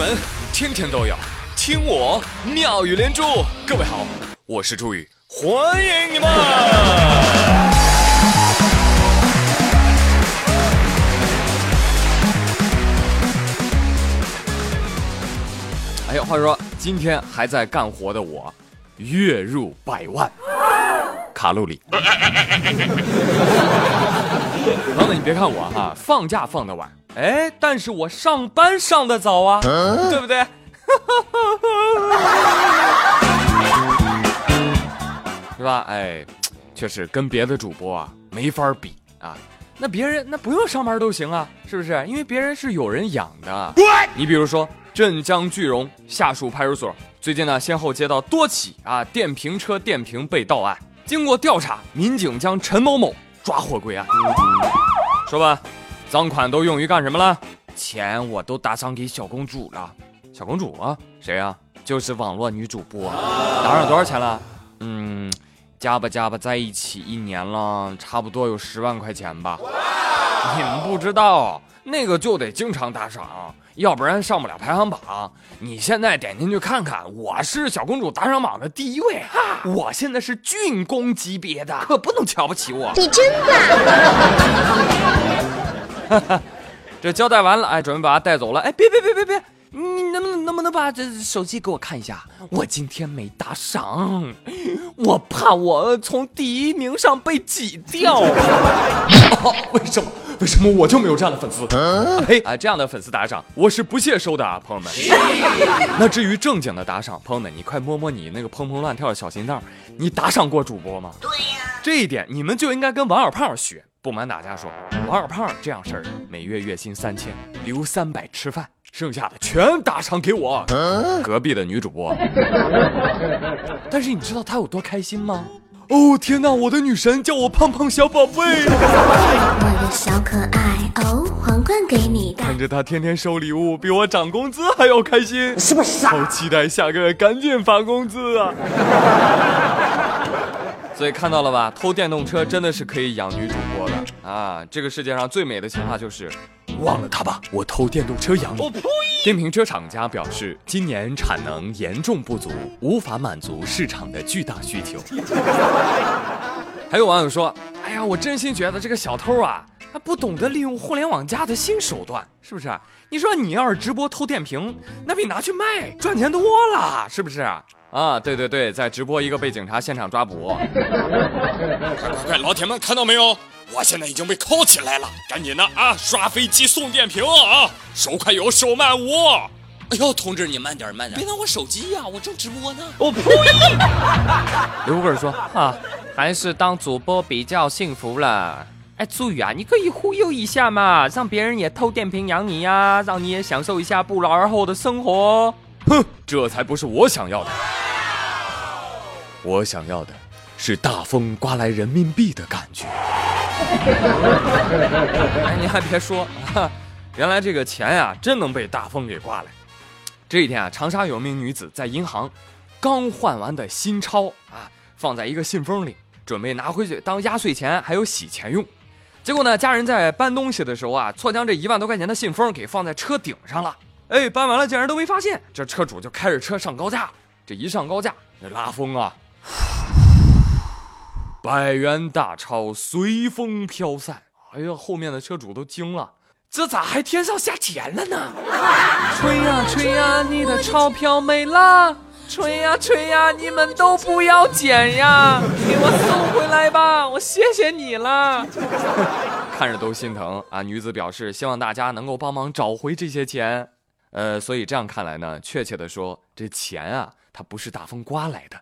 门天天都有听我妙语连珠。各位好，我是朱宇，欢迎你们！哎呀，话说今天还在干活的我，月入百万卡路里。朋友们，你别看我哈，放假放的晚。哎，但是我上班上的早啊，对不对？是吧？哎，确实跟别的主播啊没法比啊。那别人那不用上班都行啊，是不是？因为别人是有人养的。你比如说镇江句容下属派出所最近呢，先后接到多起啊电瓶车电瓶被盗案。经过调查，民警将陈某某抓获归案。说吧。赃款都用于干什么了？钱我都打赏给小公主了。小公主啊，谁呀？就是网络女主播。打赏多少钱了？嗯，加吧加吧在一起一年了，差不多有十万块钱吧。你们不知道，那个就得经常打赏，要不然上不了排行榜。你现在点进去看看，我是小公主打赏榜的第一位。我现在是郡公级别的，可不能瞧不起我。你真的。这交代完了，哎，准备把他带走了。哎，别别别别别，你能不能能不能把这手机给我看一下？我今天没打赏，我怕我从第一名上被挤掉。为什么？为什么我就没有这样的粉丝？嘿，啊，这样的粉丝打赏，我是不屑收的啊，朋友们。那至于正经的打赏，朋友们，你快摸摸你那个砰砰乱跳的小心脏，你打赏过主播吗？对呀，这一点你们就应该跟王小胖学。不瞒大家说，王二胖这样事儿，每月月薪三千，留三百吃饭，剩下的全打赏给我隔壁的女主播。但是你知道她有多开心吗？哦天哪，我的女神叫我胖胖小宝贝。我的小可爱哦，皇冠给你看着她天天收礼物，比我涨工资还要开心，是不是傻？好期待下个月赶紧发工资啊！所以看到了吧，偷电动车真的是可以养女主播的啊！这个世界上最美的情话就是，忘了他吧，我偷电动车养你。电瓶车厂家表示，今年产能严重不足，无法满足市场的巨大需求。还有网友说，哎呀，我真心觉得这个小偷啊，他不懂得利用互联网加的新手段，是不是？你说你要是直播偷电瓶，那比拿去卖赚钱多了，是不是？啊，对对对，在直播一个被警察现场抓捕。快快快，老铁们看到没有？我现在已经被铐起来了，赶紧的啊，刷飞机送电瓶啊，手快有，手慢无。哎呦，同志你慢点慢点，别拿我手机呀，我正直播呢。我呸！刘贵说啊，还是当主播比较幸福了。哎，朱宇啊，你可以忽悠一下嘛，让别人也偷电瓶养你呀，让你也享受一下不劳而获的生活。哼，这才不是我想要的。我想要的是大风刮来人民币的感觉。哎，你还别说，原来这个钱呀，真能被大风给刮来。这一天啊，长沙有名女子在银行刚换完的新钞啊，放在一个信封里，准备拿回去当压岁钱还有洗钱用。结果呢，家人在搬东西的时候啊，错将这一万多块钱的信封给放在车顶上了。哎，搬完了竟然都没发现，这车主就开着车上高架。这一上高架，那拉风啊。百元大钞随风飘散，哎呀，后面的车主都惊了，这咋还天上下钱了呢？吹呀吹呀，你的钞票没了！吹呀吹呀，你们都不要捡呀，给我送回来吧，我谢谢你了。看着都心疼啊！女子表示希望大家能够帮忙找回这些钱。呃，所以这样看来呢，确切的说，这钱啊，它不是大风刮来的，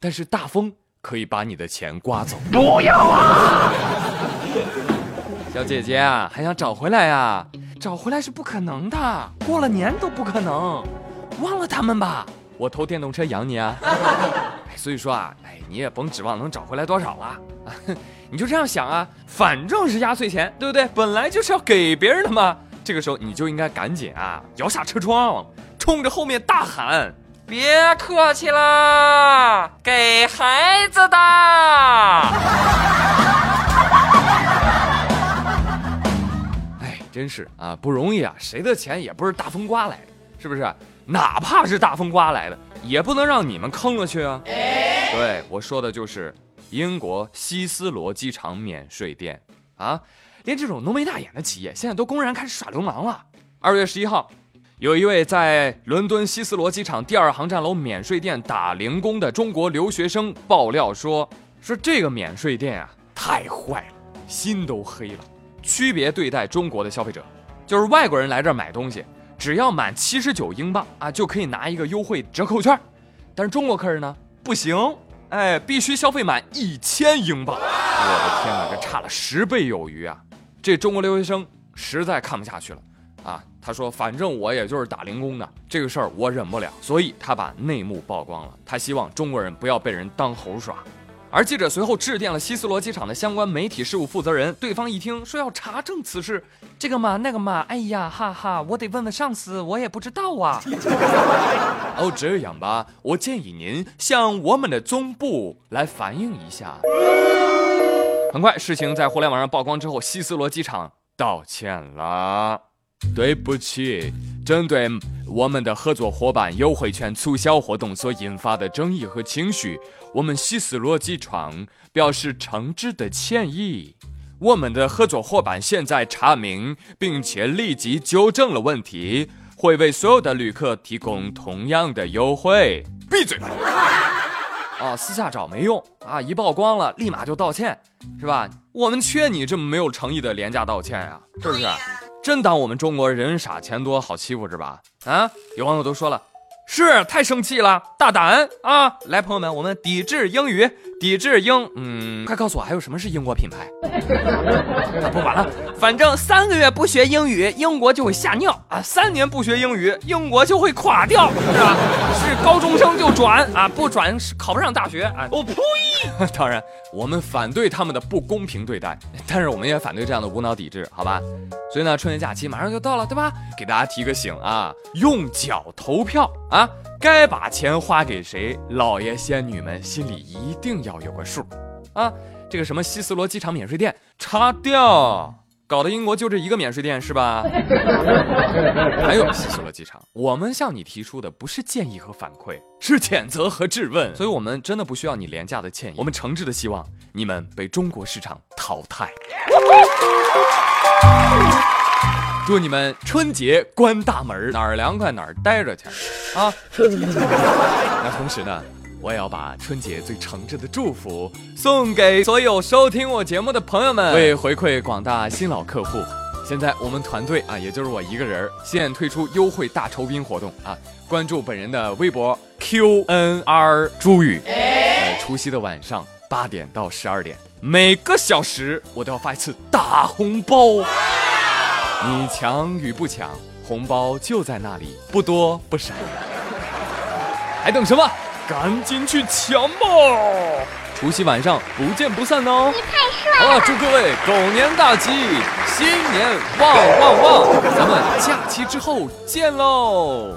但是大风。可以把你的钱刮走，不要啊！小姐姐啊，还想找回来呀？找回来是不可能的，过了年都不可能。忘了他们吧，我偷电动车养你啊！所以说啊，哎，你也甭指望能找回来多少了啊！你就这样想啊，反正是压岁钱，对不对？本来就是要给别人的嘛。这个时候你就应该赶紧啊，摇下车窗，冲着后面大喊。别客气啦，给孩子的。哎，真是啊，不容易啊，谁的钱也不是大风刮来的，是不是？哪怕是大风刮来的，也不能让你们坑了去啊！对我说的就是英国希斯罗机场免税店啊，连这种浓眉大眼的企业现在都公然开始耍流氓了。二月十一号，有一位在伦敦希斯罗机场第二航站楼免税店打零工的中国留学生爆料说，说这个免税店啊太坏了，心都黑了，区别对待中国的消费者，就是外国人来这儿买东西。只要满七十九英镑啊，就可以拿一个优惠折扣券。但是中国客人呢，不行，哎，必须消费满一千英镑。我的天哪，这差了十倍有余啊！这中国留学生实在看不下去了啊，他说：“反正我也就是打零工的，这个事儿我忍不了。”所以他把内幕曝光了。他希望中国人不要被人当猴耍。而记者随后致电了希斯罗机场的相关媒体事务负责人，对方一听说要查证此事，这个嘛那个嘛，哎呀哈哈，我得问问上司，我也不知道啊。哦，这样吧，我建议您向我们的总部来反映一下。很快，事情在互联网上曝光之后，希斯罗机场道歉了，对不起，针对。我们的合作伙伴优惠券促销活动所引发的争议和情绪，我们希斯罗机场表示诚挚的歉意。我们的合作伙伴现在查明并且立即纠正了问题，会为所有的旅客提供同样的优惠。闭嘴！啊，私下找没用啊，一曝光了立马就道歉，是吧？我们缺你这么没有诚意的廉价道歉呀，是不是？真当我们中国人傻钱多好欺负是吧？啊，有网友都说了，是太生气了，大胆啊！来，朋友们，我们抵制英语，抵制英，嗯，快告诉我还有什么是英国品牌？不管了，反正三个月不学英语，英国就会吓尿啊！三年不学英语，英国就会垮掉，是吧？是高中生就转啊，不转是考不上大学啊！我呸！当然，我们反对他们的不公平对待，但是我们也反对这样的无脑抵制，好吧？所以呢，春节假期马上就到了，对吧？给大家提个醒啊，用脚投票啊，该把钱花给谁，老爷仙女们心里一定要有个数啊！这个什么希斯罗机场免税店，叉掉。搞得英国就这一个免税店是吧？还有希斯罗机场，我们向你提出的不是建议和反馈，是谴责和质问。所以，我们真的不需要你廉价的歉意，我们诚挚的希望你们被中国市场淘汰。祝你们春节关大门，哪儿凉快哪儿待着去啊！那同时呢？我也要把春节最诚挚的祝福送给所有收听我节目的朋友们。为回馈广大新老客户，现在我们团队啊，也就是我一个人，现推出优惠大酬宾活动啊！关注本人的微博 QNR 朱宇，呃，除夕的晚上八点到十二点，每个小时我都要发一次大红包。你抢与不抢，红包就在那里，不多不少，还等什么？赶紧去抢吧！除夕晚上不见不散哦！你太帅了！好了，祝各位狗年大吉，新年旺旺旺！咱们假期之后见喽！